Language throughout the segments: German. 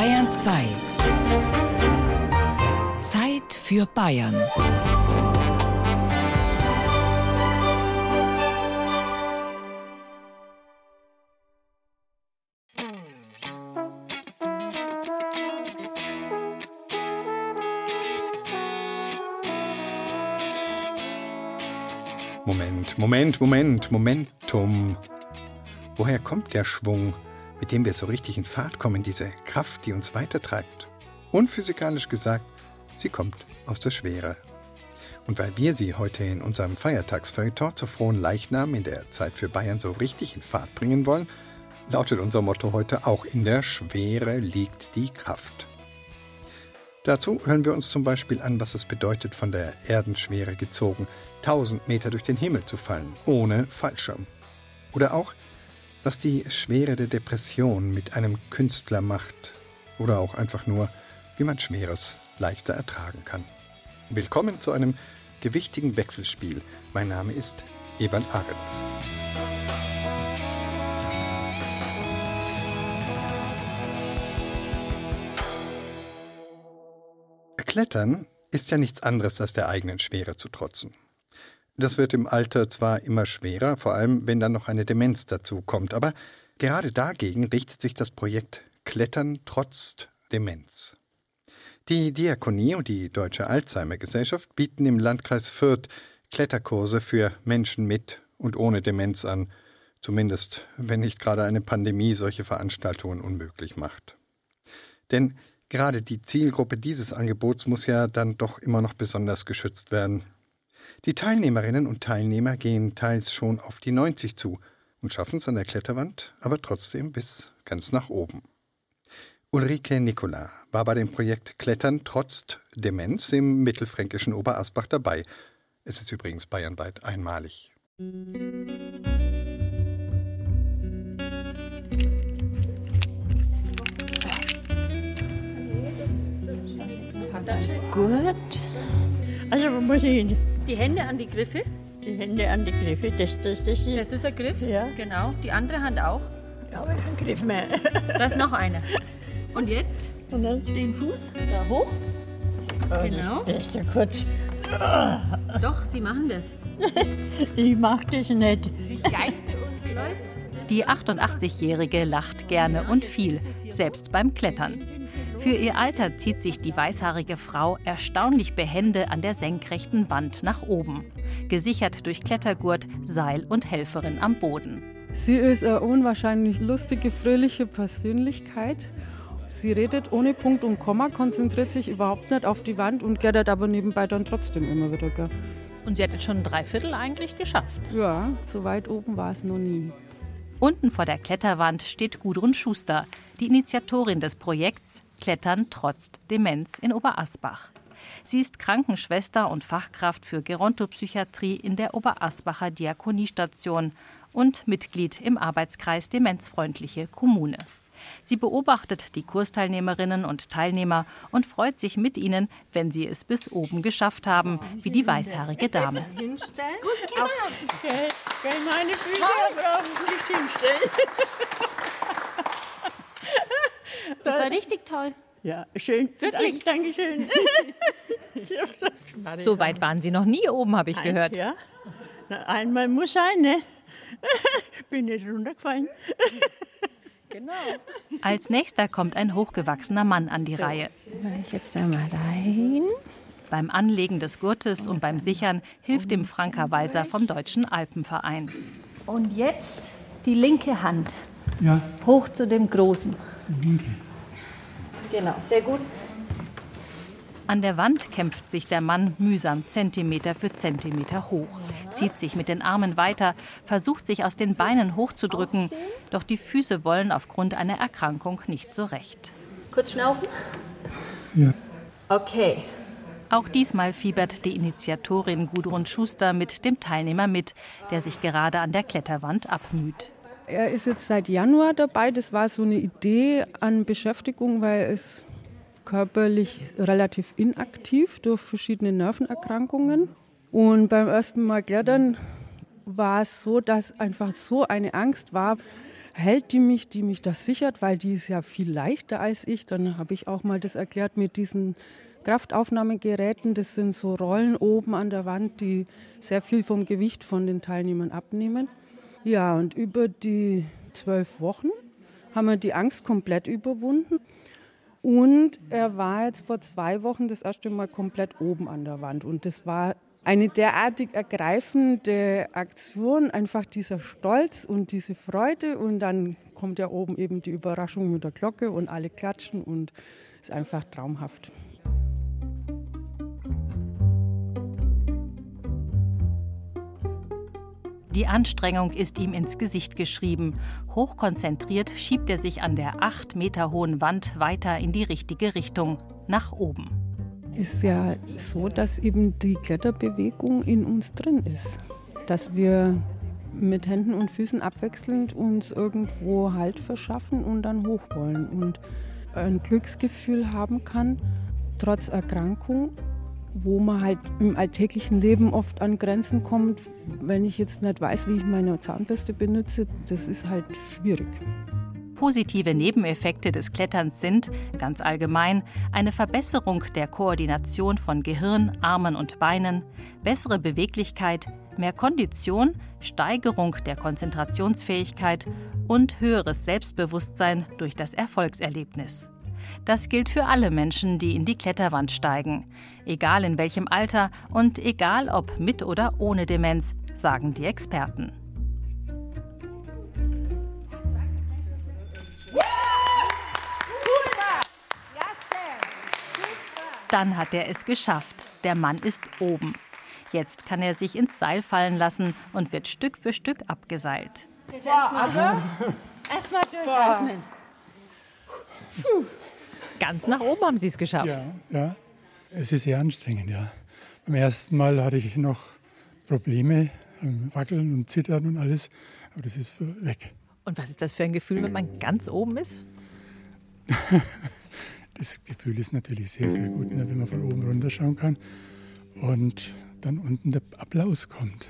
Bayern 2. Zeit für Bayern. Moment, Moment, Moment, Momentum. Woher kommt der Schwung, mit dem wir so richtig in Fahrt kommen, diese Kraft, die uns weitertreibt? Unphysikalisch gesagt, sie kommt aus der Schwere. Und weil wir sie heute in unserem Feiertagsfeuilleton zur frohen Leichnam in der Zeit für Bayern so richtig in Fahrt bringen wollen, lautet unser Motto heute auch in der Schwere liegt die Kraft. Dazu hören wir uns zum Beispiel an, was es bedeutet, von der Erdenschwere gezogen, tausend Meter durch den Himmel zu fallen, ohne Fallschirm. Oder auch, was die Schwere der Depression mit einem Künstler macht. Oder auch einfach nur, wie man Schweres leichter ertragen kann. Willkommen zu einem gewichtigen Wechselspiel. Mein Name ist Eberl Aretz. Klettern ist ja nichts anderes als der eigenen Schwere zu trotzen. Das wird im Alter zwar immer schwerer, vor allem wenn dann noch eine Demenz dazu kommt, aber gerade dagegen richtet sich das Projekt Klettern trotz Demenz. Die Diakonie und die Deutsche Alzheimer Gesellschaft bieten im Landkreis Fürth Kletterkurse für Menschen mit und ohne Demenz an, zumindest wenn nicht gerade eine Pandemie solche Veranstaltungen unmöglich macht. Denn Gerade die Zielgruppe dieses Angebots muss ja dann doch immer noch besonders geschützt werden. Die Teilnehmerinnen und Teilnehmer gehen teils schon auf die 90 zu und schaffen es an der Kletterwand, aber trotzdem bis ganz nach oben. Ulrike Nicola war bei dem Projekt Klettern trotz Demenz im mittelfränkischen Oberasbach dabei. Es ist übrigens bayernweit einmalig. Gut. Also, wo muss ich hin? Die Hände an die Griffe. Die Hände an die Griffe, das, das, das, ist, Das ist ein Griff. Ja. Genau. Die andere Hand auch. ja, aber kein Griff mehr. Da ist noch eine. Und jetzt Und dann, den Fuß da hoch. oh, Genau. Das, das ist ja kurz. Doch, Sie machen das. Ich mach das nicht. Die geilste uns läuft. Die 88-Jährige lacht gerne und viel, selbst beim Klettern. Für ihr Alter zieht sich die weißhaarige Frau erstaunlich behende an der senkrechten Wand nach oben, gesichert durch Klettergurt, Seil und Helferin am Boden. Sie ist eine unwahrscheinlich lustige, fröhliche Persönlichkeit. Sie redet ohne Punkt und Komma, konzentriert sich überhaupt nicht auf die Wand und gärtet aber nebenbei dann trotzdem immer wieder. Gell. Und sie hat jetzt schon ein Dreiviertel eigentlich geschafft. Ja, so weit oben war es noch nie. Unten vor der Kletterwand steht Gudrun Schuster, die Initiatorin des Projekts Klettern trotz Demenz in Oberasbach. Sie ist Krankenschwester und Fachkraft für Gerontopsychiatrie in der Oberasbacher Diakoniestation und Mitglied im Arbeitskreis Demenzfreundliche Kommune. Sie beobachtet die Kursteilnehmerinnen und Teilnehmer und freut sich mit ihnen, wenn sie es bis oben geschafft haben, wie die weißhaarige Dame. Gell, gell, meine Füße auf nicht hinstellen. Das war richtig toll. Ja, schön. Wirklich? Danke, Dankeschön. So weit waren Sie noch nie oben, habe ich gehört. Ja. Einmal muss sein, ne? Bin nicht runtergefallen. Als nächster kommt ein hochgewachsener Mann an die Reihe. Jetzt einmal rein. Beim Anlegen des Gurtes und beim Sichern hilft dem Franka Walser vom Deutschen Alpenverein. Und jetzt die linke Hand. Ja. Hoch zu dem Großen. Genau, sehr gut. An der Wand kämpft sich der Mann mühsam Zentimeter für Zentimeter hoch, zieht sich mit den Armen weiter, versucht sich aus den Beinen hochzudrücken, doch die Füße wollen aufgrund einer Erkrankung nicht so recht. Kurz schnaufen. Ja. Okay. Auch diesmal fiebert die Initiatorin Gudrun Schuster mit dem Teilnehmer mit, der sich gerade an der Kletterwand abmüht. Er ist jetzt seit Januar dabei. Das war so eine Idee an Beschäftigung, weil er ist körperlich relativ inaktiv durch verschiedene Nervenerkrankungen. Und beim ersten Mal klettern war es so, dass einfach so eine Angst war, hält die mich, die mich das sichert, weil die ist ja viel leichter als ich. Dann habe ich auch mal das erklärt mit diesen Kraftaufnahmegeräten. Das sind so Rollen oben an der Wand, die sehr viel vom Gewicht von den Teilnehmern abnehmen. Ja, und über die zwölf Wochen haben wir die Angst komplett überwunden. Und er war jetzt vor zwei Wochen das erste Mal komplett oben an der Wand. Und das war eine derartig ergreifende Aktion, einfach dieser Stolz und diese Freude. Und dann kommt ja oben eben die Überraschung mit der Glocke und alle klatschen und ist einfach traumhaft. Die Anstrengung ist ihm ins Gesicht geschrieben. Hochkonzentriert schiebt er sich an der acht Meter hohen Wand weiter in die richtige Richtung, nach oben. Ist ja so, dass eben die Kletterbewegung in uns drin ist. Dass wir mit Händen und Füßen abwechselnd uns irgendwo Halt verschaffen und dann hoch wollen und ein Glücksgefühl haben kann, trotz Erkrankung wo man halt im alltäglichen Leben oft an Grenzen kommt. Wenn ich jetzt nicht weiß, wie ich meine Zahnbürste benutze, das ist halt schwierig. Positive Nebeneffekte des Kletterns sind, ganz allgemein, eine Verbesserung der Koordination von Gehirn, Armen und Beinen, bessere Beweglichkeit, mehr Kondition, Steigerung der Konzentrationsfähigkeit und höheres Selbstbewusstsein durch das Erfolgserlebnis. Das gilt für alle Menschen, die in die Kletterwand steigen, egal in welchem Alter und egal ob mit oder ohne Demenz, sagen die Experten. Dann hat er es geschafft. Der Mann ist oben. Jetzt kann er sich ins Seil fallen lassen und wird Stück für Stück abgeseilt. Erstmal erst durchatmen. Ganz nach oben haben Sie es geschafft. Ja, ja. Es ist sehr anstrengend, ja. Beim ersten Mal hatte ich noch Probleme, Wackeln und Zittern und alles, aber das ist weg. Und was ist das für ein Gefühl, wenn man ganz oben ist? das Gefühl ist natürlich sehr, sehr gut, ne, wenn man von oben runterschauen kann und dann unten der Applaus kommt.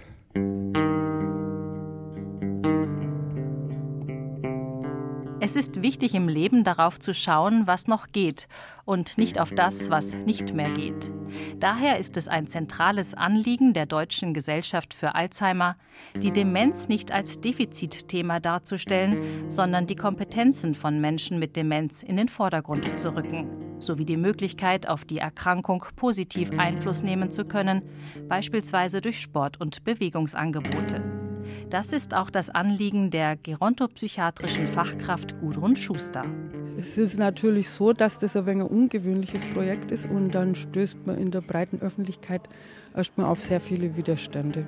Es ist wichtig im Leben darauf zu schauen, was noch geht und nicht auf das, was nicht mehr geht. Daher ist es ein zentrales Anliegen der Deutschen Gesellschaft für Alzheimer, die Demenz nicht als Defizitthema darzustellen, sondern die Kompetenzen von Menschen mit Demenz in den Vordergrund zu rücken, sowie die Möglichkeit, auf die Erkrankung positiv Einfluss nehmen zu können, beispielsweise durch Sport- und Bewegungsangebote. Das ist auch das Anliegen der gerontopsychiatrischen Fachkraft Gudrun Schuster. Es ist natürlich so, dass das ein wenig ein ungewöhnliches Projekt ist und dann stößt man in der breiten Öffentlichkeit erstmal auf sehr viele Widerstände.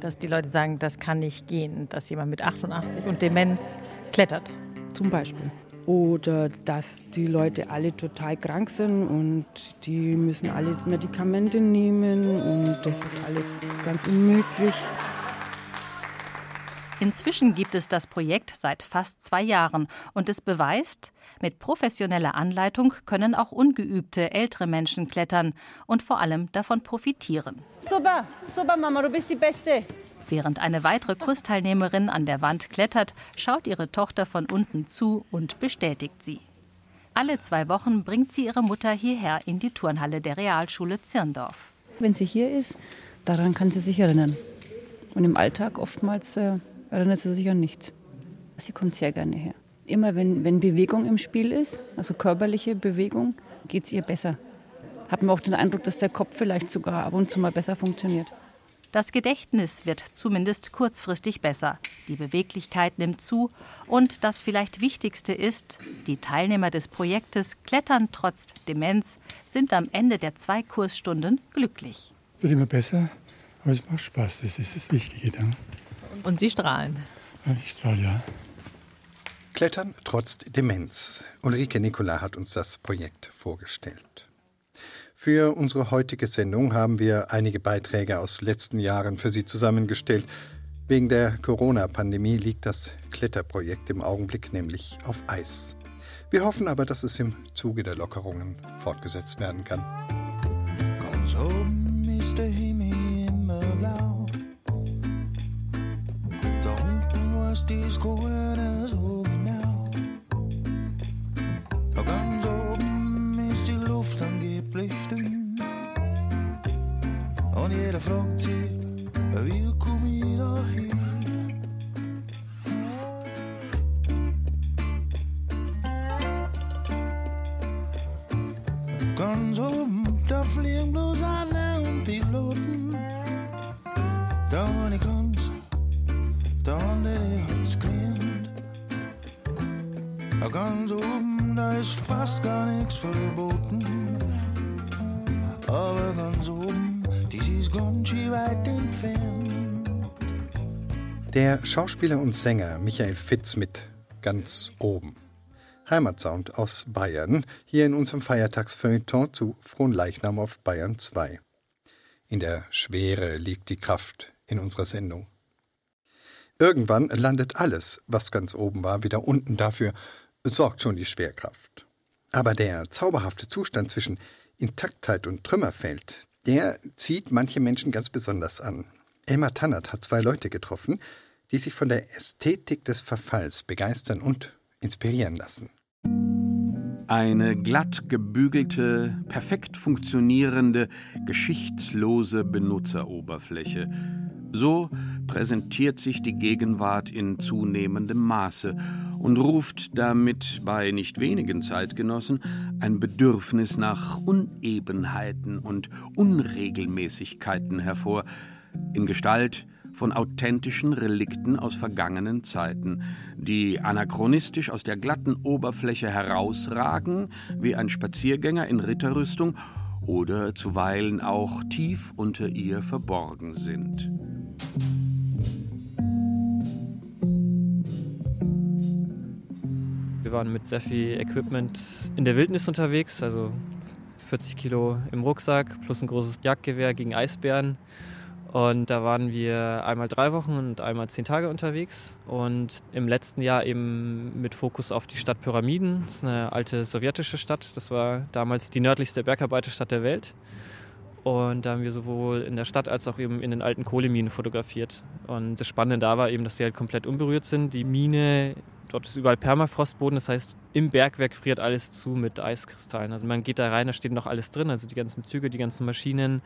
Dass die Leute sagen, das kann nicht gehen, dass jemand mit 88 und Demenz klettert. Zum Beispiel. Oder dass die Leute alle total krank sind und die müssen alle Medikamente nehmen und das ist alles ganz unmöglich. Inzwischen gibt es das Projekt seit fast zwei Jahren und es beweist, mit professioneller Anleitung können auch ungeübte ältere Menschen klettern und vor allem davon profitieren. Super, super Mama, du bist die Beste. Während eine weitere Kursteilnehmerin an der Wand klettert, schaut ihre Tochter von unten zu und bestätigt sie. Alle zwei Wochen bringt sie ihre Mutter hierher in die Turnhalle der Realschule Zirndorf. Wenn sie hier ist, daran kann sie sich erinnern. Und im Alltag oftmals äh, erinnert sie sich an nichts. Sie kommt sehr gerne her. Immer wenn, wenn Bewegung im Spiel ist, also körperliche Bewegung, geht es ihr besser. Hat man auch den Eindruck, dass der Kopf vielleicht sogar ab und zu mal besser funktioniert. Das Gedächtnis wird zumindest kurzfristig besser, die Beweglichkeit nimmt zu und das vielleicht Wichtigste ist, die Teilnehmer des Projektes Klettern trotz Demenz sind am Ende der zwei Kursstunden glücklich. Wird immer besser, aber es macht Spaß, das ist das Wichtige dann. Und Sie strahlen. Ich strahle, ja. Klettern trotz Demenz. Ulrike Nicola hat uns das Projekt vorgestellt. Für unsere heutige Sendung haben wir einige Beiträge aus letzten Jahren für Sie zusammengestellt. Wegen der Corona-Pandemie liegt das Kletterprojekt im Augenblick nämlich auf Eis. Wir hoffen aber, dass es im Zuge der Lockerungen fortgesetzt werden kann. Ganz oben ist der Himmel immer blau. De skoene sover nær. Og ganz oben ist die Luft angeblich dünn. Und jeder fragt sich, wie komm ich da hin? Ganz oben, da fliegen bloß alle und Piloten. Die hat's gelernt. Ganz oben, da ist fast gar nichts verboten. Aber ganz oben, dies ist ganz schön weit entfernt. Der Schauspieler und Sänger Michael Fitz mit ganz oben. Heimatsound aus Bayern, hier in unserem Feiertagsfeuilleton zu Fronleichnam auf Bayern 2. In der Schwere liegt die Kraft in unserer Sendung. Irgendwann landet alles, was ganz oben war, wieder unten. Dafür sorgt schon die Schwerkraft. Aber der zauberhafte Zustand zwischen Intaktheit und Trümmerfeld, der zieht manche Menschen ganz besonders an. Elmar Tannert hat zwei Leute getroffen, die sich von der Ästhetik des Verfalls begeistern und inspirieren lassen. Eine glatt gebügelte, perfekt funktionierende, geschichtslose Benutzeroberfläche. So präsentiert sich die Gegenwart in zunehmendem Maße und ruft damit bei nicht wenigen Zeitgenossen ein Bedürfnis nach Unebenheiten und Unregelmäßigkeiten hervor, in Gestalt von authentischen Relikten aus vergangenen Zeiten, die anachronistisch aus der glatten Oberfläche herausragen, wie ein Spaziergänger in Ritterrüstung, oder zuweilen auch tief unter ihr verborgen sind. Wir waren mit sehr viel Equipment in der Wildnis unterwegs, also 40 Kilo im Rucksack plus ein großes Jagdgewehr gegen Eisbären. Und da waren wir einmal drei Wochen und einmal zehn Tage unterwegs. Und im letzten Jahr eben mit Fokus auf die Stadt Pyramiden. Das ist eine alte sowjetische Stadt. Das war damals die nördlichste Bergarbeiterstadt der Welt. Und da haben wir sowohl in der Stadt als auch eben in den alten Kohleminen fotografiert. Und das Spannende da war eben, dass sie halt komplett unberührt sind. Die Mine, dort ist überall Permafrostboden. Das heißt, im Bergwerk friert alles zu mit Eiskristallen. Also man geht da rein, da steht noch alles drin. Also die ganzen Züge, die ganzen Maschinen,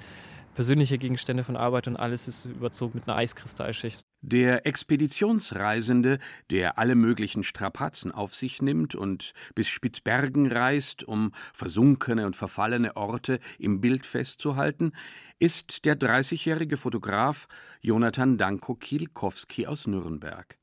persönliche Gegenstände von Arbeit und alles ist überzogen mit einer Eiskristallschicht. Der Expeditionsreisende, der alle möglichen Strapazen auf sich nimmt und bis Spitzbergen reist, um versunkene und verfallene Orte im Bild festzuhalten, ist der 30-jährige Fotograf Jonathan Danko Kielkowski aus Nürnberg.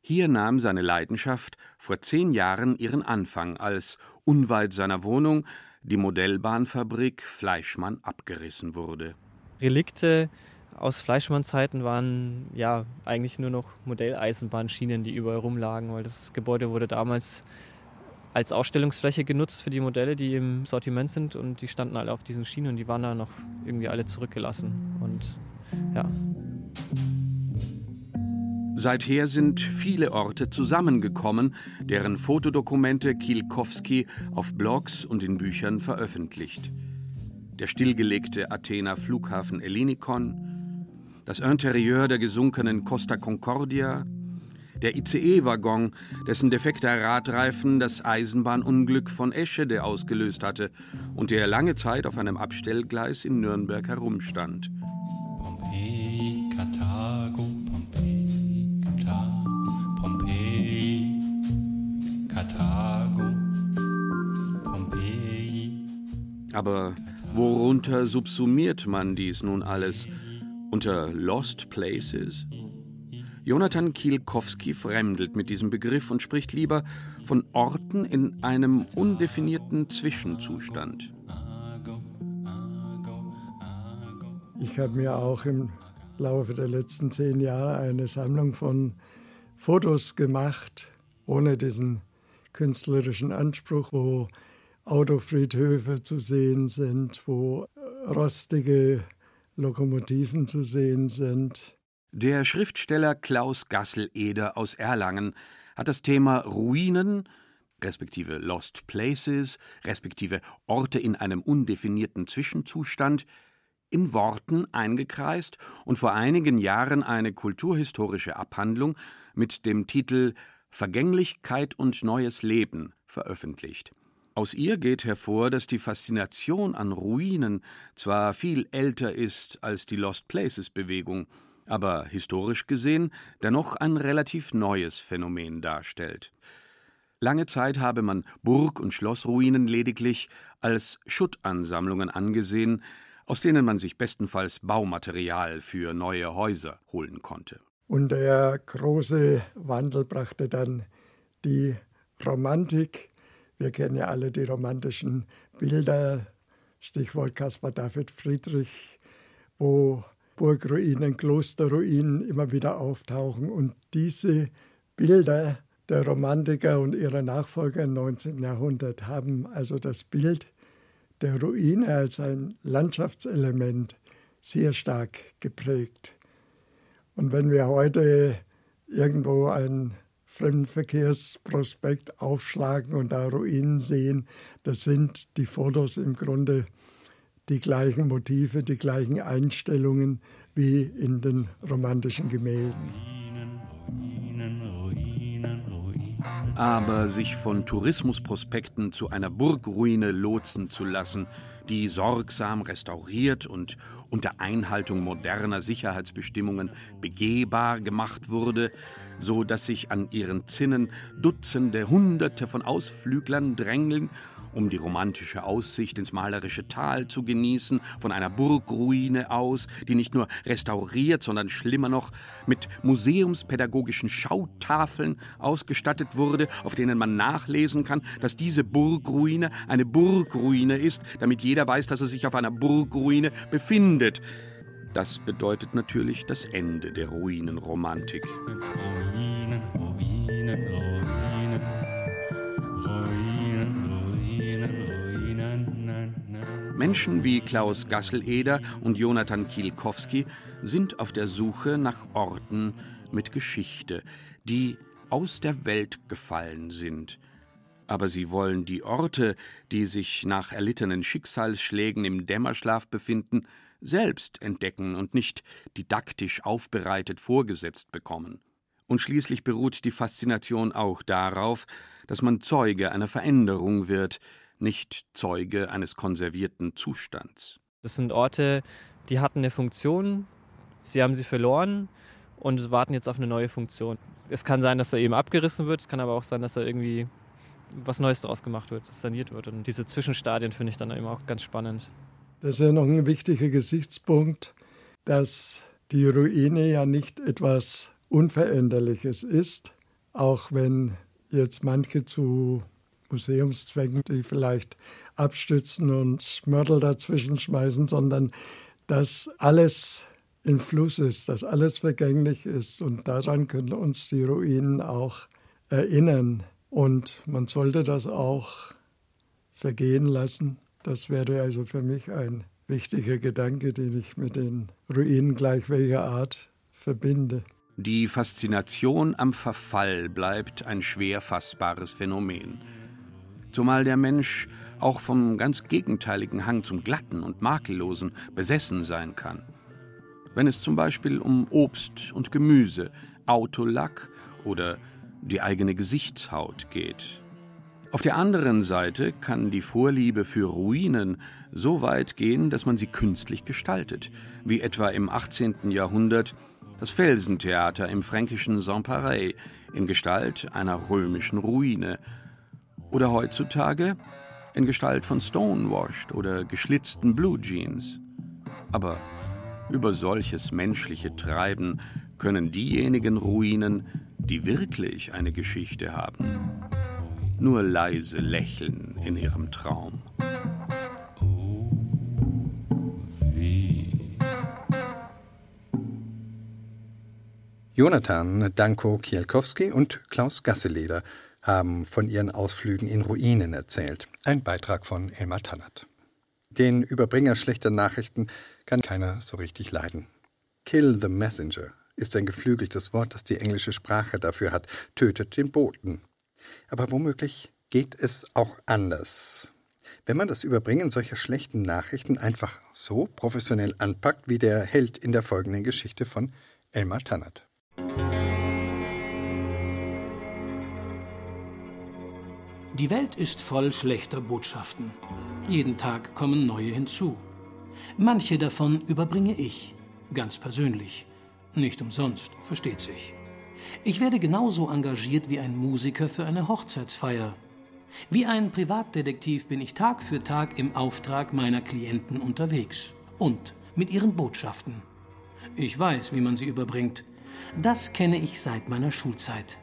Hier nahm seine Leidenschaft vor zehn Jahren ihren Anfang, als unweit seiner Wohnung die Modellbahnfabrik Fleischmann abgerissen wurde. Relikte aus Fleischmann-Zeiten waren ja eigentlich nur noch Modelleisenbahnschienen, die überall rumlagen, weil das Gebäude wurde damals als Ausstellungsfläche genutzt für die Modelle, die im Sortiment sind und die standen alle auf diesen Schienen und die waren da noch irgendwie alle zurückgelassen und ja. Seither sind viele Orte zusammengekommen, deren Fotodokumente Kielkowski auf Blogs und in Büchern veröffentlicht. Der stillgelegte Athener Flughafen Ellinikon, das Interieur der gesunkenen Costa Concordia, der ICE-Waggon, dessen defekter Radreifen das Eisenbahnunglück von Eschede ausgelöst hatte und der lange Zeit auf einem Abstellgleis in Nürnberg herumstand. Pompeii, Karthago, Aber worunter subsumiert man dies nun alles? Unter Lost Places? Jonathan Kielkowski fremdelt mit diesem Begriff und spricht lieber von Orten in einem undefinierten Zwischenzustand. Ich habe mir auch im Laufe der letzten zehn Jahre eine Sammlung von Fotos gemacht, ohne diesen künstlerischen Anspruch, wo Autofriedhöfe zu sehen sind, wo rostige Lokomotiven zu sehen sind. Der Schriftsteller Klaus Gassel-Eder aus Erlangen hat das Thema Ruinen, respektive Lost Places, respektive Orte in einem undefinierten Zwischenzustand, in Worten eingekreist und vor einigen Jahren eine kulturhistorische Abhandlung mit dem Titel Vergänglichkeit und neues Leben veröffentlicht. Aus ihr geht hervor, dass die Faszination an Ruinen zwar viel älter ist als die Lost Places Bewegung, aber historisch gesehen dennoch ein relativ neues Phänomen darstellt. Lange Zeit habe man Burg- und Schlossruinen lediglich als Schuttansammlungen angesehen, aus denen man sich bestenfalls Baumaterial für neue Häuser holen konnte. Und der große Wandel brachte dann die Romantik. Wir kennen ja alle die romantischen Bilder, Stichwort Caspar David Friedrich, wo Burgruinen, Klosterruinen immer wieder auftauchen. Und diese Bilder der Romantiker und ihrer Nachfolger im 19. Jahrhundert haben also das Bild der Ruine als ein Landschaftselement sehr stark geprägt. Und wenn wir heute irgendwo einen Fremdenverkehrsprospekt aufschlagen und da Ruinen sehen, das sind die Fotos im Grunde die gleichen Motive, die gleichen Einstellungen wie in den romantischen Gemälden. Aber sich von Tourismusprospekten zu einer Burgruine lotsen zu lassen, die sorgsam restauriert und unter Einhaltung moderner Sicherheitsbestimmungen begehbar gemacht wurde, so dass sich an ihren Zinnen Dutzende, Hunderte von Ausflüglern drängeln um die romantische Aussicht ins malerische Tal zu genießen, von einer Burgruine aus, die nicht nur restauriert, sondern schlimmer noch mit museumspädagogischen Schautafeln ausgestattet wurde, auf denen man nachlesen kann, dass diese Burgruine eine Burgruine ist, damit jeder weiß, dass er sich auf einer Burgruine befindet. Das bedeutet natürlich das Ende der Ruinenromantik. Ruinen, Ruinen, Ruinen, Ruinen. Menschen wie Klaus Gasseleder und Jonathan Kielkowski sind auf der Suche nach Orten mit Geschichte, die aus der Welt gefallen sind. Aber sie wollen die Orte, die sich nach erlittenen Schicksalsschlägen im Dämmerschlaf befinden, selbst entdecken und nicht didaktisch aufbereitet vorgesetzt bekommen. Und schließlich beruht die Faszination auch darauf, dass man Zeuge einer Veränderung wird, nicht Zeuge eines konservierten Zustands. Das sind Orte, die hatten eine Funktion, sie haben sie verloren und warten jetzt auf eine neue Funktion. Es kann sein, dass er eben abgerissen wird, es kann aber auch sein, dass er irgendwie was Neues daraus gemacht wird, saniert wird. Und diese Zwischenstadien finde ich dann eben auch ganz spannend. Das ist ja noch ein wichtiger Gesichtspunkt, dass die Ruine ja nicht etwas Unveränderliches ist, auch wenn jetzt manche zu Museumszwecken, die vielleicht abstützen und Mörtel dazwischen schmeißen, sondern dass alles in Fluss ist, dass alles vergänglich ist. Und daran können uns die Ruinen auch erinnern. Und man sollte das auch vergehen lassen. Das wäre also für mich ein wichtiger Gedanke, den ich mit den Ruinen gleich welcher Art verbinde. Die Faszination am Verfall bleibt ein schwer fassbares Phänomen zumal der Mensch auch vom ganz gegenteiligen Hang zum Glatten und Makellosen besessen sein kann. Wenn es zum Beispiel um Obst und Gemüse, Autolack oder die eigene Gesichtshaut geht. Auf der anderen Seite kann die Vorliebe für Ruinen so weit gehen, dass man sie künstlich gestaltet, wie etwa im 18. Jahrhundert das Felsentheater im fränkischen Saint-Pareil in Gestalt einer römischen Ruine oder heutzutage in Gestalt von Stonewashed oder geschlitzten Blue Jeans. Aber über solches menschliche Treiben können diejenigen Ruinen, die wirklich eine Geschichte haben, nur leise lächeln in ihrem Traum. Jonathan Danko Kielkowski und Klaus Gasseleder haben von ihren Ausflügen in Ruinen erzählt. Ein Beitrag von Elmar Tannert. Den Überbringer schlechter Nachrichten kann keiner so richtig leiden. Kill the Messenger ist ein geflügeltes Wort, das die englische Sprache dafür hat. Tötet den Boten. Aber womöglich geht es auch anders. Wenn man das Überbringen solcher schlechten Nachrichten einfach so professionell anpackt, wie der Held in der folgenden Geschichte von Elmar Tannert. Die Welt ist voll schlechter Botschaften. Jeden Tag kommen neue hinzu. Manche davon überbringe ich, ganz persönlich. Nicht umsonst, versteht sich. Ich werde genauso engagiert wie ein Musiker für eine Hochzeitsfeier. Wie ein Privatdetektiv bin ich Tag für Tag im Auftrag meiner Klienten unterwegs und mit ihren Botschaften. Ich weiß, wie man sie überbringt. Das kenne ich seit meiner Schulzeit.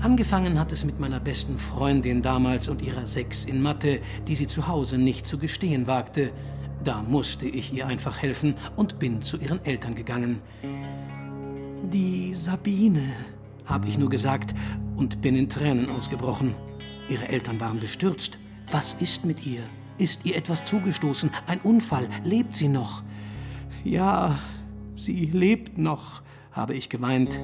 Angefangen hat es mit meiner besten Freundin damals und ihrer Sechs in Mathe, die sie zu Hause nicht zu gestehen wagte. Da musste ich ihr einfach helfen und bin zu ihren Eltern gegangen. Die Sabine, habe ich nur gesagt und bin in Tränen ausgebrochen. Ihre Eltern waren bestürzt. Was ist mit ihr? Ist ihr etwas zugestoßen? Ein Unfall? Lebt sie noch? Ja, sie lebt noch, habe ich geweint.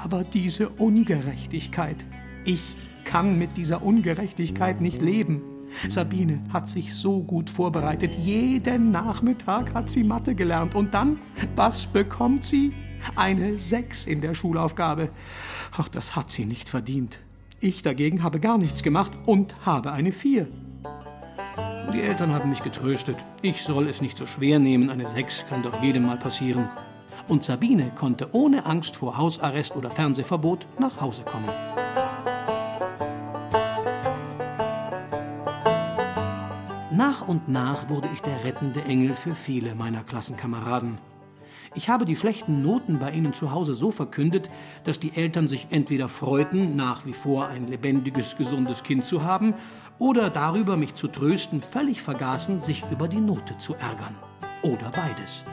Aber diese Ungerechtigkeit. Ich kann mit dieser Ungerechtigkeit nicht leben. Sabine hat sich so gut vorbereitet. Jeden Nachmittag hat sie Mathe gelernt. Und dann, was bekommt sie? Eine Sechs in der Schulaufgabe. Ach, das hat sie nicht verdient. Ich dagegen habe gar nichts gemacht und habe eine Vier. Die Eltern haben mich getröstet. Ich soll es nicht so schwer nehmen. Eine Sechs kann doch jedem mal passieren. Und Sabine konnte ohne Angst vor Hausarrest oder Fernsehverbot nach Hause kommen. Nach und nach wurde ich der rettende Engel für viele meiner Klassenkameraden. Ich habe die schlechten Noten bei ihnen zu Hause so verkündet, dass die Eltern sich entweder freuten, nach wie vor ein lebendiges, gesundes Kind zu haben, oder darüber, mich zu trösten, völlig vergaßen, sich über die Note zu ärgern. Oder beides.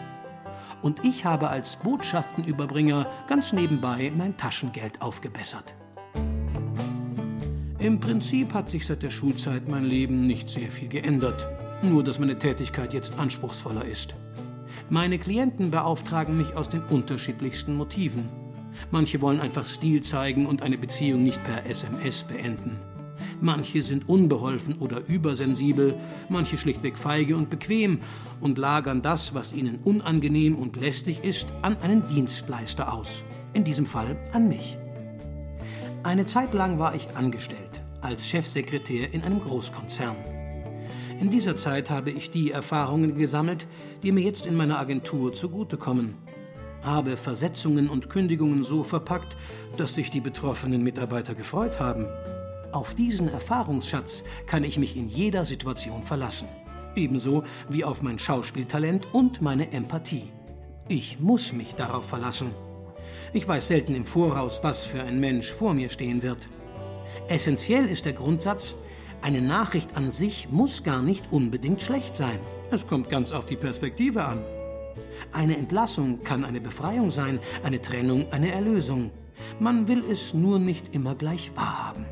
Und ich habe als Botschaftenüberbringer ganz nebenbei mein Taschengeld aufgebessert. Im Prinzip hat sich seit der Schulzeit mein Leben nicht sehr viel geändert, nur dass meine Tätigkeit jetzt anspruchsvoller ist. Meine Klienten beauftragen mich aus den unterschiedlichsten Motiven. Manche wollen einfach Stil zeigen und eine Beziehung nicht per SMS beenden. Manche sind unbeholfen oder übersensibel, manche schlichtweg feige und bequem und lagern das, was ihnen unangenehm und lästig ist, an einen Dienstleister aus. In diesem Fall an mich. Eine Zeit lang war ich angestellt, als Chefsekretär in einem Großkonzern. In dieser Zeit habe ich die Erfahrungen gesammelt, die mir jetzt in meiner Agentur zugutekommen. Habe Versetzungen und Kündigungen so verpackt, dass sich die betroffenen Mitarbeiter gefreut haben. Auf diesen Erfahrungsschatz kann ich mich in jeder Situation verlassen. Ebenso wie auf mein Schauspieltalent und meine Empathie. Ich muss mich darauf verlassen. Ich weiß selten im Voraus, was für ein Mensch vor mir stehen wird. Essentiell ist der Grundsatz, eine Nachricht an sich muss gar nicht unbedingt schlecht sein. Es kommt ganz auf die Perspektive an. Eine Entlassung kann eine Befreiung sein, eine Trennung eine Erlösung. Man will es nur nicht immer gleich wahrhaben.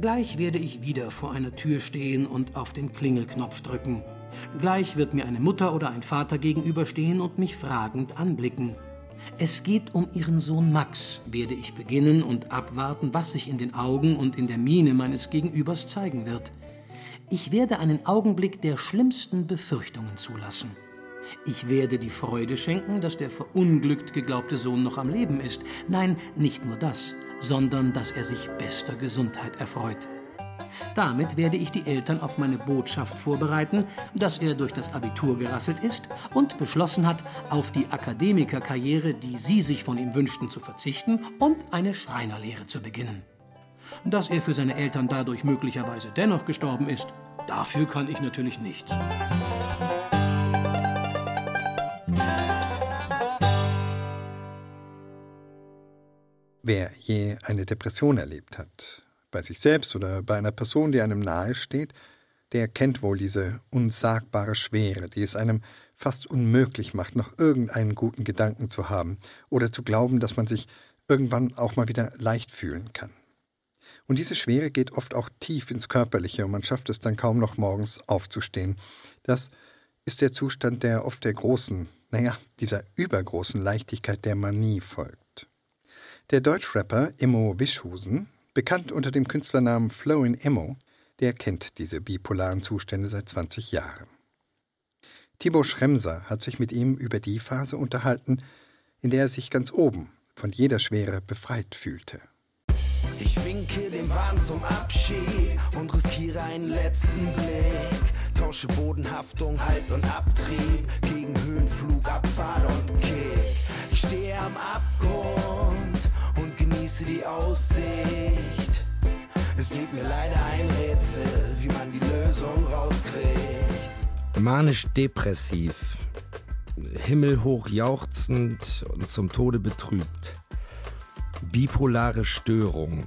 Gleich werde ich wieder vor einer Tür stehen und auf den Klingelknopf drücken. Gleich wird mir eine Mutter oder ein Vater gegenüberstehen und mich fragend anblicken. Es geht um ihren Sohn Max, werde ich beginnen und abwarten, was sich in den Augen und in der Miene meines Gegenübers zeigen wird. Ich werde einen Augenblick der schlimmsten Befürchtungen zulassen. Ich werde die Freude schenken, dass der verunglückt geglaubte Sohn noch am Leben ist. Nein, nicht nur das, sondern dass er sich bester Gesundheit erfreut. Damit werde ich die Eltern auf meine Botschaft vorbereiten, dass er durch das Abitur gerasselt ist und beschlossen hat, auf die Akademikerkarriere, die sie sich von ihm wünschten, zu verzichten und eine Schreinerlehre zu beginnen. Dass er für seine Eltern dadurch möglicherweise dennoch gestorben ist, dafür kann ich natürlich nichts. Wer je eine Depression erlebt hat, bei sich selbst oder bei einer Person, die einem nahe steht, der kennt wohl diese unsagbare Schwere, die es einem fast unmöglich macht, noch irgendeinen guten Gedanken zu haben oder zu glauben, dass man sich irgendwann auch mal wieder leicht fühlen kann. Und diese Schwere geht oft auch tief ins Körperliche und man schafft es dann kaum noch morgens aufzustehen. Das ist der Zustand, der oft der großen, naja, dieser übergroßen Leichtigkeit der Manie folgt. Der Deutschrapper Immo Wischhusen Bekannt unter dem Künstlernamen Flowin Immo, der kennt diese bipolaren Zustände seit 20 Jahren. Tibor Schremser hat sich mit ihm über die Phase unterhalten, in der er sich ganz oben von jeder Schwere befreit fühlte. Ich winke dem Wahn zum Abschied und riskiere einen letzten Blick. Tausche Bodenhaftung, Halt und Abtrieb gegen Höhenflug, Abfahrt und Kick. Ich stehe am Abgrund genieße die Aussicht. Es blieb mir leider ein Rätsel, wie man die Lösung rauskriegt. Manisch-depressiv, himmelhoch jauchzend und zum Tode betrübt. Bipolare Störung.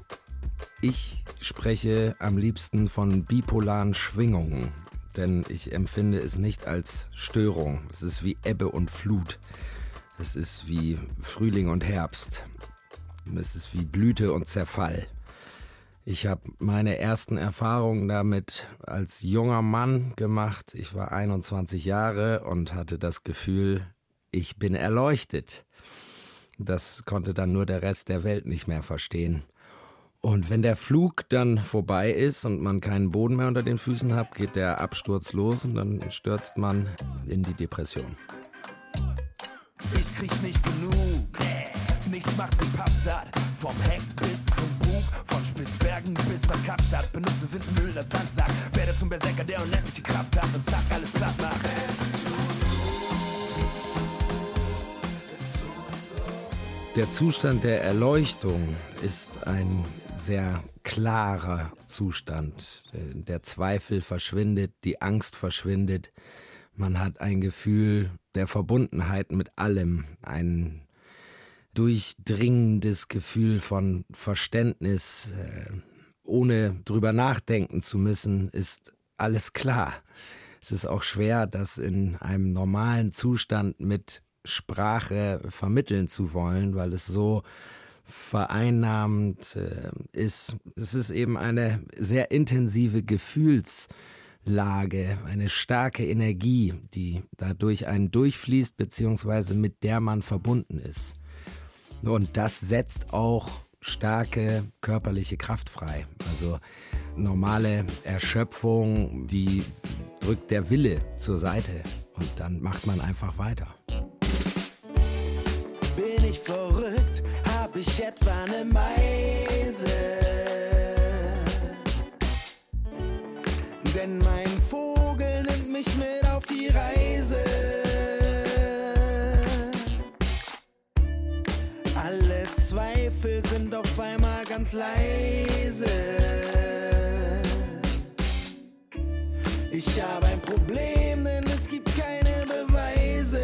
Ich spreche am liebsten von bipolaren Schwingungen, denn ich empfinde es nicht als Störung. Es ist wie Ebbe und Flut. Es ist wie Frühling und Herbst. Es ist wie Blüte und Zerfall. Ich habe meine ersten Erfahrungen damit als junger Mann gemacht. Ich war 21 Jahre und hatte das Gefühl, ich bin erleuchtet. Das konnte dann nur der Rest der Welt nicht mehr verstehen. Und wenn der Flug dann vorbei ist und man keinen Boden mehr unter den Füßen hat, geht der Absturz los und dann stürzt man in die Depression. Ich krieg nicht genug. Nichts macht den Papp satt. Vom Heck bis zum Bug, von Spitzbergen bis nach Kapstadt. Benutze Windmühlen als Sandsack. Werde zum Berserker, der unendliche Kraft hat und zack, alles platt macht. Der Zustand der Erleuchtung ist ein sehr klarer Zustand. Der Zweifel verschwindet, die Angst verschwindet. Man hat ein Gefühl der Verbundenheit mit allem, ein durchdringendes Gefühl von Verständnis, äh, ohne drüber nachdenken zu müssen, ist alles klar. Es ist auch schwer, das in einem normalen Zustand mit Sprache vermitteln zu wollen, weil es so vereinnahmend äh, ist. Es ist eben eine sehr intensive Gefühlslage, eine starke Energie, die dadurch einen durchfließt, beziehungsweise mit der man verbunden ist. Und das setzt auch starke körperliche Kraft frei. Also normale Erschöpfung, die drückt der Wille zur Seite und dann macht man einfach weiter. Bin ich verrückt? Hab ich etwa eine Meise? Denn mein Vogel nimmt mich mit auf die Reise. Zweifel sind auf einmal ganz leise. Ich habe ein Problem, denn es gibt keine Beweise.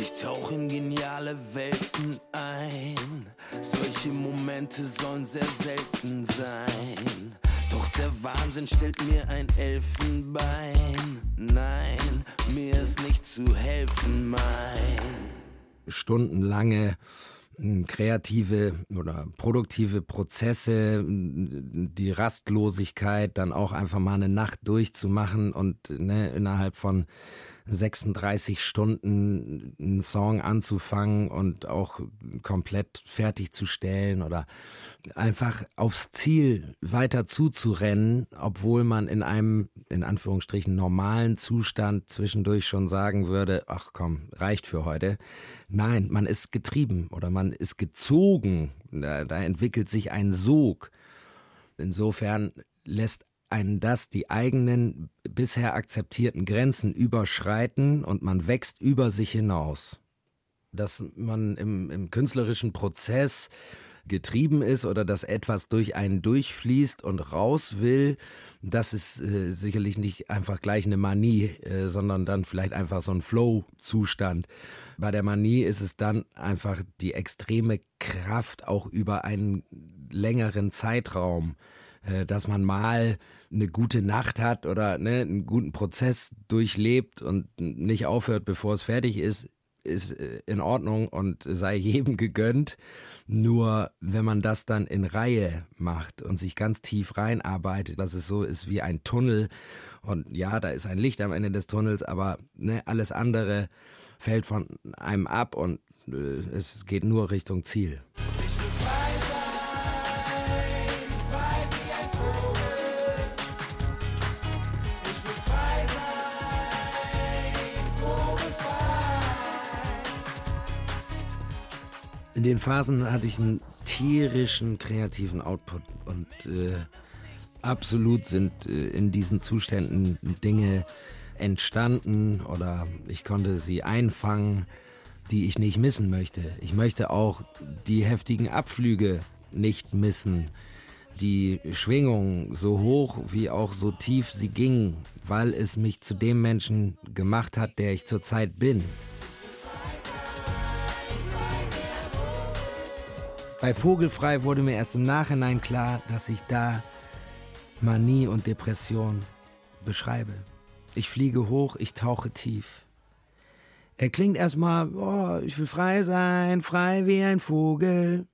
Ich tauche in geniale Welten ein. Solche Momente sollen sehr selten sein. Doch der Wahnsinn stellt mir ein Elfenbein. Nein, mir ist nicht zu helfen, mein. Stundenlange mh, kreative oder produktive Prozesse, mh, die Rastlosigkeit, dann auch einfach mal eine Nacht durchzumachen und ne, innerhalb von 36 Stunden einen Song anzufangen und auch komplett fertigzustellen oder einfach aufs Ziel weiter zuzurennen, obwohl man in einem, in Anführungsstrichen, normalen Zustand zwischendurch schon sagen würde, ach komm, reicht für heute. Nein, man ist getrieben oder man ist gezogen. Da, da entwickelt sich ein Sog. Insofern lässt einen das die eigenen bisher akzeptierten Grenzen überschreiten und man wächst über sich hinaus. Dass man im, im künstlerischen Prozess getrieben ist oder dass etwas durch einen durchfließt und raus will, das ist äh, sicherlich nicht einfach gleich eine Manie, äh, sondern dann vielleicht einfach so ein Flow-Zustand. Bei der Manie ist es dann einfach die extreme Kraft auch über einen längeren Zeitraum, dass man mal eine gute Nacht hat oder ne, einen guten Prozess durchlebt und nicht aufhört, bevor es fertig ist, ist äh, in Ordnung und sei jedem gegönnt. Nur wenn man das dann in Reihe macht und sich ganz tief reinarbeitet, dass es so ist wie ein Tunnel und ja, da ist ein Licht am Ende des Tunnels, aber ne, alles andere fällt von einem ab und äh, es geht nur Richtung Ziel. In den Phasen hatte ich einen tierischen kreativen Output und äh, absolut sind äh, in diesen Zuständen Dinge entstanden oder ich konnte sie einfangen, die ich nicht missen möchte. Ich möchte auch die heftigen Abflüge nicht missen, die Schwingung so hoch wie auch so tief sie ging, weil es mich zu dem Menschen gemacht hat, der ich zurzeit bin. Bei Vogelfrei wurde mir erst im Nachhinein klar, dass ich da Manie und Depression beschreibe. Ich fliege hoch, ich tauche tief. Er klingt erstmal, oh, ich will frei sein, frei wie ein Vogel.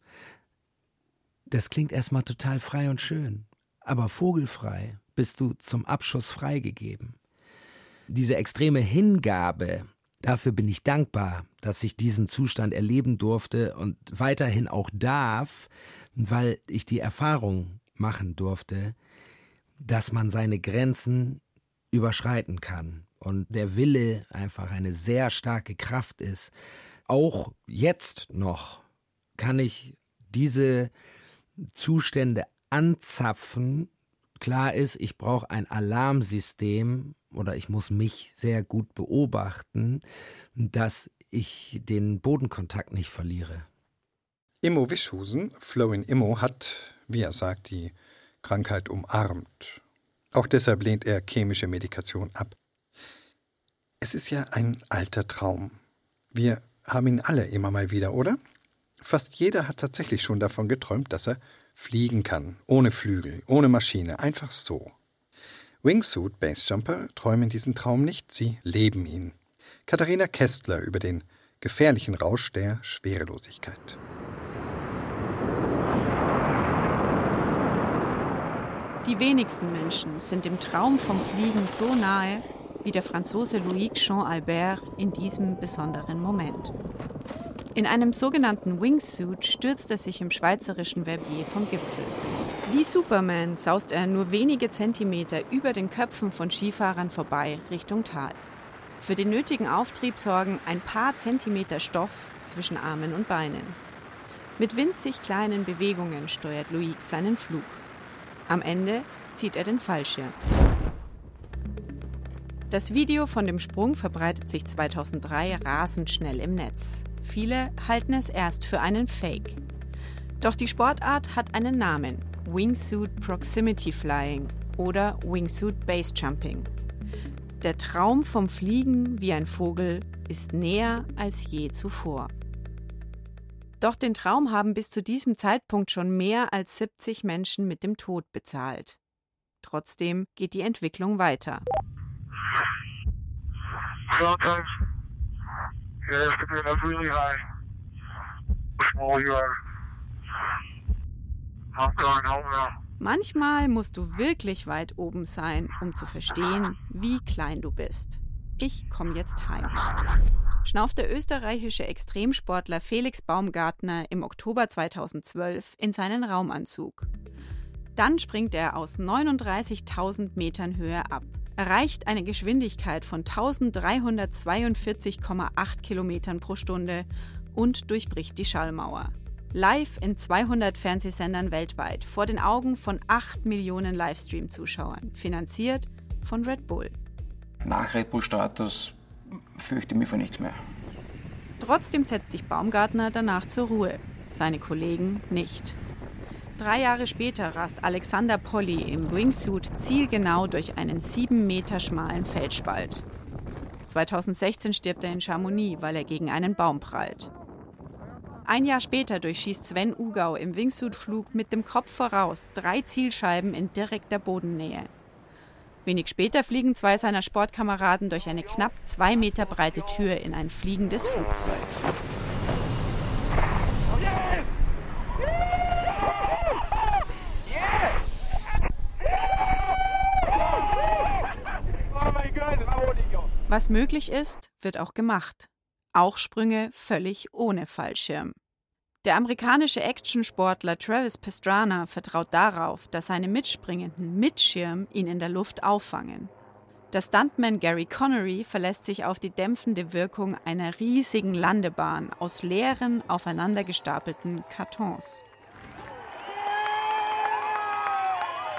Das klingt erstmal total frei und schön. Aber vogelfrei bist du zum Abschuss freigegeben. Diese extreme Hingabe Dafür bin ich dankbar, dass ich diesen Zustand erleben durfte und weiterhin auch darf, weil ich die Erfahrung machen durfte, dass man seine Grenzen überschreiten kann und der Wille einfach eine sehr starke Kraft ist. Auch jetzt noch kann ich diese Zustände anzapfen. Klar ist, ich brauche ein Alarmsystem, oder ich muss mich sehr gut beobachten, dass ich den Bodenkontakt nicht verliere. Immo Wischhusen, Flowin Immo, hat, wie er sagt, die Krankheit umarmt. Auch deshalb lehnt er chemische Medikation ab. Es ist ja ein alter Traum. Wir haben ihn alle immer mal wieder, oder? Fast jeder hat tatsächlich schon davon geträumt, dass er fliegen kann, ohne Flügel, ohne Maschine, einfach so. Wingsuit Basejumper träumen diesen Traum nicht, sie leben ihn. Katharina Kästler über den gefährlichen Rausch der Schwerelosigkeit. Die wenigsten Menschen sind dem Traum vom Fliegen so nahe wie der Franzose Louis Jean Albert in diesem besonderen Moment. In einem sogenannten Wingsuit stürzt er sich im schweizerischen Verbier vom Gipfel. Wie Superman saust er nur wenige Zentimeter über den Köpfen von Skifahrern vorbei Richtung Tal. Für den nötigen Auftrieb sorgen ein paar Zentimeter Stoff zwischen Armen und Beinen. Mit winzig kleinen Bewegungen steuert Louis seinen Flug. Am Ende zieht er den Fallschirm. Das Video von dem Sprung verbreitet sich 2003 rasend schnell im Netz. Viele halten es erst für einen Fake. Doch die Sportart hat einen Namen, Wingsuit Proximity Flying oder Wingsuit Base Jumping. Der Traum vom Fliegen wie ein Vogel ist näher als je zuvor. Doch den Traum haben bis zu diesem Zeitpunkt schon mehr als 70 Menschen mit dem Tod bezahlt. Trotzdem geht die Entwicklung weiter. Sometimes you have to get up really high. The smaller you Manchmal musst du wirklich weit oben sein, um zu verstehen, wie klein du bist. Ich komme jetzt heim. Schnauft der österreichische Extremsportler Felix Baumgartner im Oktober 2012 in seinen Raumanzug. Dann springt er aus 39.000 Metern Höhe ab, erreicht eine Geschwindigkeit von 1342,8 Kilometern pro Stunde und durchbricht die Schallmauer live in 200 Fernsehsendern weltweit vor den Augen von 8 Millionen Livestream-Zuschauern, finanziert von Red Bull. Nach Red Bull-Status fürchte ich mich vor nichts mehr. Trotzdem setzt sich Baumgartner danach zur Ruhe, seine Kollegen nicht. Drei Jahre später rast Alexander Polly im Wingsuit zielgenau durch einen sieben Meter schmalen Felsspalt. 2016 stirbt er in Chamonix, weil er gegen einen Baum prallt. Ein Jahr später durchschießt Sven Ugau im Wingsuit-Flug mit dem Kopf voraus drei Zielscheiben in direkter Bodennähe. Wenig später fliegen zwei seiner Sportkameraden durch eine knapp zwei Meter breite Tür in ein fliegendes Flugzeug. Was möglich ist, wird auch gemacht. Auch Sprünge völlig ohne Fallschirm. Der amerikanische Actionsportler Travis Pastrana vertraut darauf, dass seine Mitspringenden mit Schirm ihn in der Luft auffangen. Der Stuntman Gary Connery verlässt sich auf die dämpfende Wirkung einer riesigen Landebahn aus leeren, aufeinander gestapelten Kartons.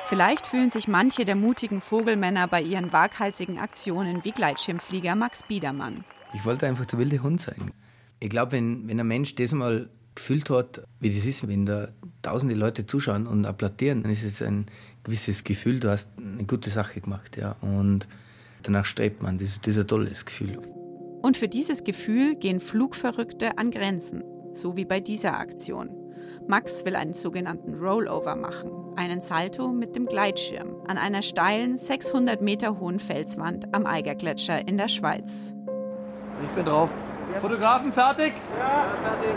Vielleicht fühlen sich manche der mutigen Vogelmänner bei ihren waghalsigen Aktionen wie Gleitschirmflieger Max Biedermann. Ich wollte einfach der wilde Hund sein. Ich glaube, wenn, wenn ein Mensch das mal gefühlt hat, wie das ist, wenn da tausende Leute zuschauen und applaudieren, dann ist es ein gewisses Gefühl, du hast eine gute Sache gemacht. Ja. Und danach strebt man. Das, das ist ein tolles Gefühl. Und für dieses Gefühl gehen Flugverrückte an Grenzen, so wie bei dieser Aktion. Max will einen sogenannten Rollover machen, einen Salto mit dem Gleitschirm an einer steilen, 600 Meter hohen Felswand am Eigergletscher in der Schweiz. Ich bin drauf. Fotografen fertig? Ja, fertig.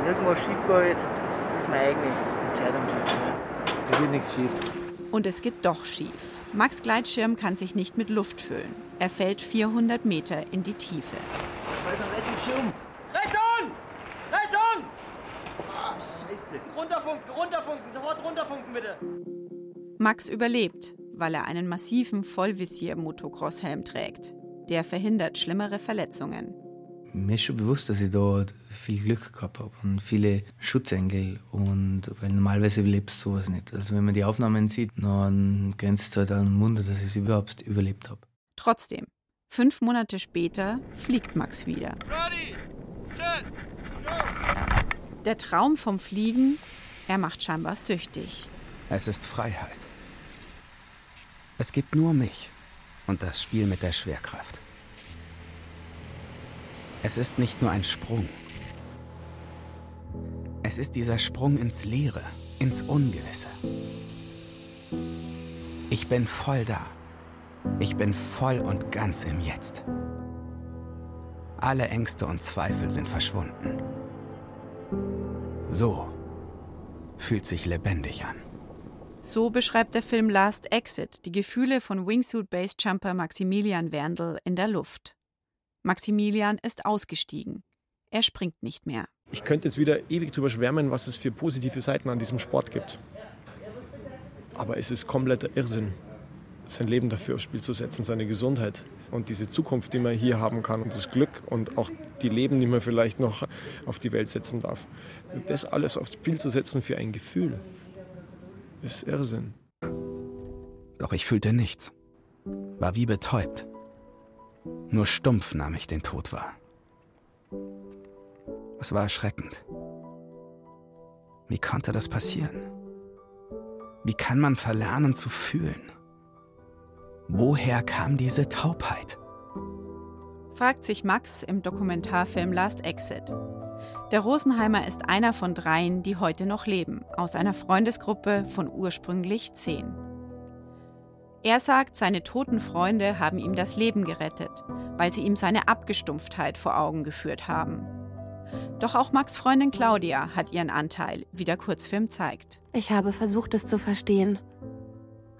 Wenn irgendwas schief geht, das ist meine eigene Entscheidung. Da geht nichts schief. Und es geht doch schief. Max Gleitschirm kann sich nicht mit Luft füllen. Er fällt 400 Meter in die Tiefe. Schmeiß einen Rettungsschirm. Rettung! Rettung! Ah, scheiße. Runterfunken, runterfunken, sofort runterfunken, bitte. Max überlebt, weil er einen massiven Vollvisier-Motocross-Helm trägt. Der verhindert schlimmere Verletzungen. Mir ist schon bewusst, dass ich da viel Glück gehabt habe und viele Schutzengel. Und weil normalerweise überlebst du sowas nicht. Also wenn man die Aufnahmen sieht, dann grenzt es halt an Wunder, dass ich es überhaupt überlebt habe. Trotzdem, fünf Monate später fliegt Max wieder. Ready, set, Der Traum vom Fliegen, er macht scheinbar süchtig. Es ist Freiheit. Es gibt nur mich und das Spiel mit der Schwerkraft. Es ist nicht nur ein Sprung. Es ist dieser Sprung ins Leere, ins Ungewisse. Ich bin voll da. Ich bin voll und ganz im Jetzt. Alle Ängste und Zweifel sind verschwunden. So fühlt sich lebendig an. So beschreibt der Film Last Exit die Gefühle von Wingsuit-Basejumper Maximilian Werndl in der Luft. Maximilian ist ausgestiegen. Er springt nicht mehr. Ich könnte jetzt wieder ewig drüber schwärmen, was es für positive Seiten an diesem Sport gibt. Aber es ist kompletter Irrsinn, sein Leben dafür aufs Spiel zu setzen, seine Gesundheit und diese Zukunft, die man hier haben kann und das Glück und auch die Leben, die man vielleicht noch auf die Welt setzen darf. Das alles aufs Spiel zu setzen für ein Gefühl, ist Irrsinn. Doch ich fühlte nichts. War wie betäubt. Nur stumpf nahm ich den Tod wahr. Es war erschreckend. Wie konnte das passieren? Wie kann man verlernen zu fühlen? Woher kam diese Taubheit? Fragt sich Max im Dokumentarfilm Last Exit. Der Rosenheimer ist einer von dreien, die heute noch leben, aus einer Freundesgruppe von ursprünglich zehn. Er sagt, seine toten Freunde haben ihm das Leben gerettet, weil sie ihm seine Abgestumpftheit vor Augen geführt haben. Doch auch Max Freundin Claudia hat ihren Anteil, wie der Kurzfilm zeigt. Ich habe versucht, es zu verstehen,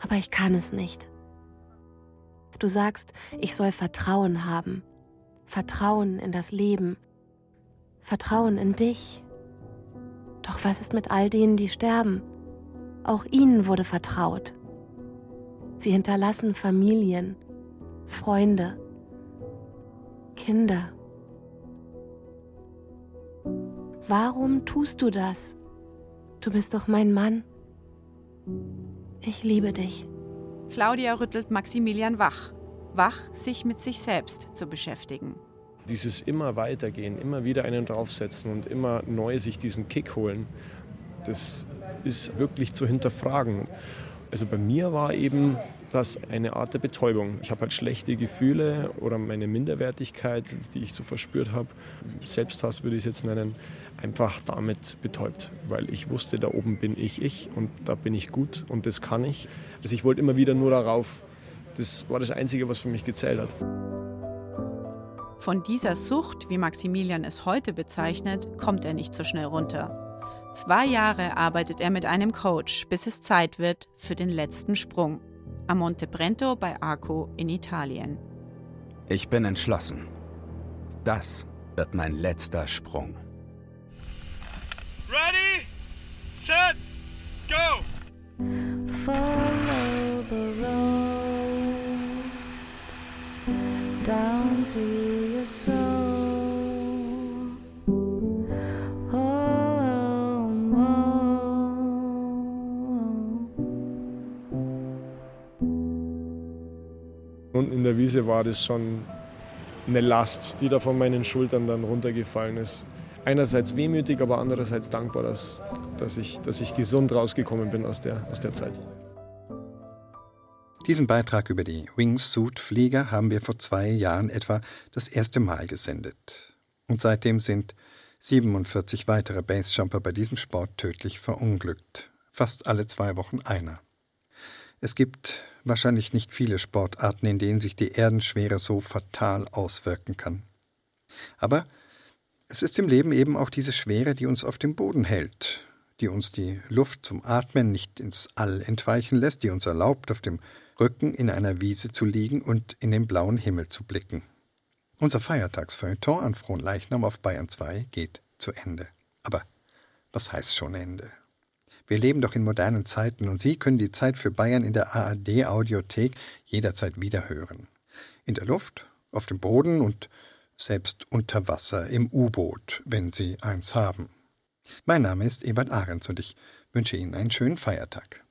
aber ich kann es nicht. Du sagst, ich soll Vertrauen haben. Vertrauen in das Leben. Vertrauen in dich. Doch was ist mit all denen, die sterben? Auch ihnen wurde vertraut. Sie hinterlassen Familien, Freunde, Kinder. Warum tust du das? Du bist doch mein Mann. Ich liebe dich. Claudia rüttelt Maximilian wach. Wach, sich mit sich selbst zu beschäftigen. Dieses immer weitergehen, immer wieder einen draufsetzen und immer neu sich diesen Kick holen, das ist wirklich zu hinterfragen. Also bei mir war eben das eine Art der Betäubung. Ich habe halt schlechte Gefühle oder meine Minderwertigkeit, die ich so verspürt habe, Selbsthass würde ich es jetzt nennen, einfach damit betäubt, weil ich wusste, da oben bin ich ich und da bin ich gut und das kann ich. Also ich wollte immer wieder nur darauf. Das war das Einzige, was für mich gezählt hat. Von dieser Sucht, wie Maximilian es heute bezeichnet, kommt er nicht so schnell runter. Zwei Jahre arbeitet er mit einem Coach, bis es Zeit wird für den letzten Sprung. Am Monte Brento bei Arco in Italien. Ich bin entschlossen. Das wird mein letzter Sprung. Ready, set, go! Follow the road. Und in der Wiese war das schon eine Last, die da von meinen Schultern dann runtergefallen ist. Einerseits wehmütig, aber andererseits dankbar, dass, dass, ich, dass ich gesund rausgekommen bin aus der, aus der Zeit. Diesen Beitrag über die Wingsuit-Flieger haben wir vor zwei Jahren etwa das erste Mal gesendet. Und seitdem sind 47 weitere Basejumper bei diesem Sport tödlich verunglückt. Fast alle zwei Wochen einer. Es gibt wahrscheinlich nicht viele Sportarten, in denen sich die Erdenschwere so fatal auswirken kann. Aber es ist im Leben eben auch diese Schwere, die uns auf dem Boden hält, die uns die Luft zum Atmen nicht ins All entweichen lässt, die uns erlaubt, auf dem Rücken in einer Wiese zu liegen und in den blauen Himmel zu blicken. Unser Feiertagsfeuilleton an Fronleichnam auf Bayern 2 geht zu Ende. Aber was heißt schon Ende? Wir leben doch in modernen Zeiten und Sie können die Zeit für Bayern in der ARD-Audiothek jederzeit wiederhören. In der Luft, auf dem Boden und selbst unter Wasser im U-Boot, wenn Sie eins haben. Mein Name ist Ebert Ahrens und ich wünsche Ihnen einen schönen Feiertag.